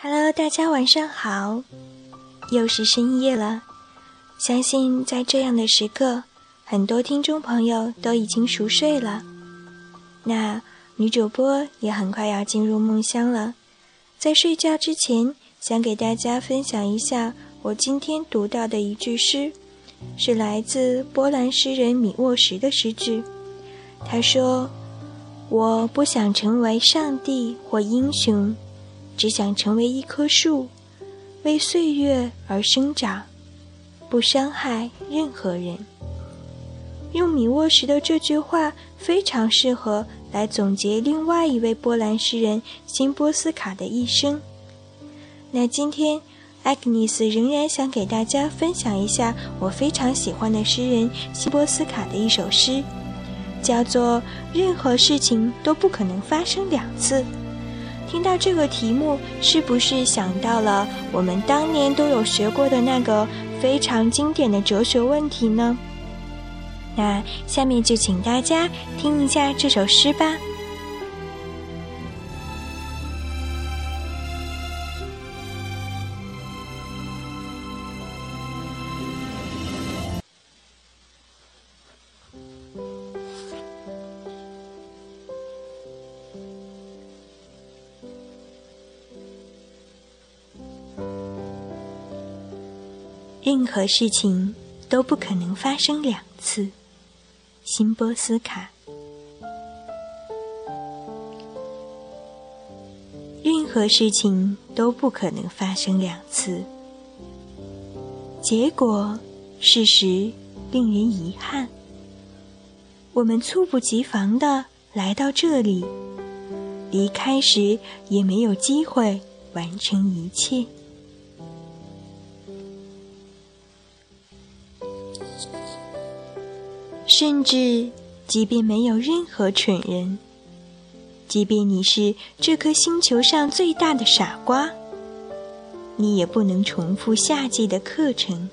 Hello，大家晚上好，又是深夜了。相信在这样的时刻，很多听众朋友都已经熟睡了。那女主播也很快要进入梦乡了。在睡觉之前，想给大家分享一下我今天读到的一句诗，是来自波兰诗人米沃什的诗句。他说：“我不想成为上帝或英雄。”只想成为一棵树，为岁月而生长，不伤害任何人。用米沃什的这句话非常适合来总结另外一位波兰诗人辛波斯卡的一生。那今天，艾格尼斯仍然想给大家分享一下我非常喜欢的诗人辛波斯卡的一首诗，叫做《任何事情都不可能发生两次》。听到这个题目，是不是想到了我们当年都有学过的那个非常经典的哲学问题呢？那下面就请大家听一下这首诗吧。任何事情都不可能发生两次，辛波斯卡。任何事情都不可能发生两次，结果事实令人遗憾。我们猝不及防的来到这里，离开时也没有机会完成一切。甚至，即便没有任何蠢人，即便你是这颗星球上最大的傻瓜，你也不能重复夏季的课程。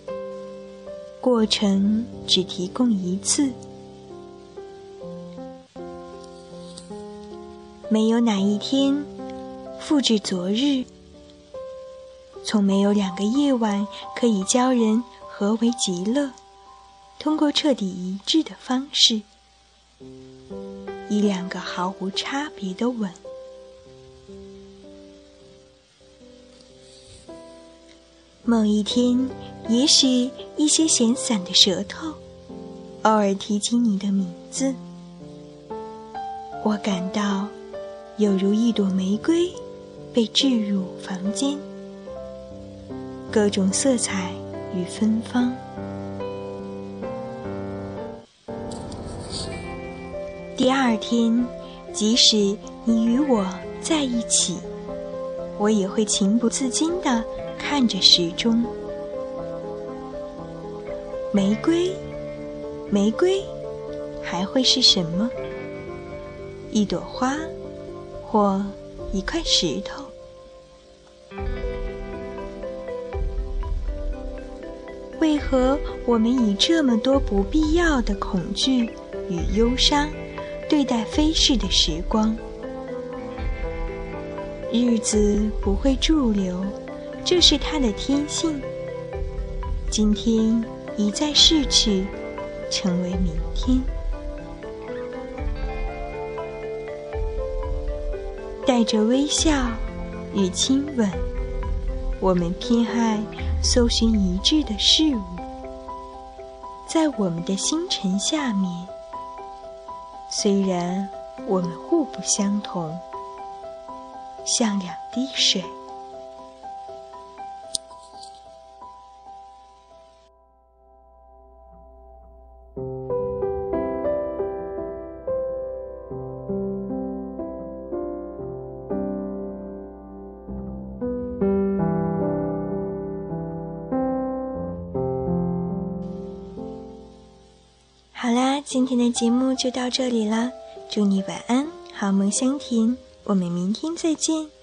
过程只提供一次，没有哪一天复制昨日，从没有两个夜晚可以教人何为极乐。通过彻底一致的方式，以两个毫无差别的吻。某一天，也许一些闲散的舌头偶尔提起你的名字，我感到有如一朵玫瑰被置入房间，各种色彩与芬芳。第二天，即使你与我在一起，我也会情不自禁地看着时钟。玫瑰，玫瑰，还会是什么？一朵花，或一块石头？为何我们以这么多不必要的恐惧与忧伤？对待飞逝的时光，日子不会驻留，这是它的天性。今天一再逝去，成为明天。带着微笑与亲吻，我们偏爱搜寻一致的事物，在我们的星辰下面。虽然我们互不相同，像两滴水。今天的节目就到这里了。祝你晚安，好梦香甜。我们明天再见。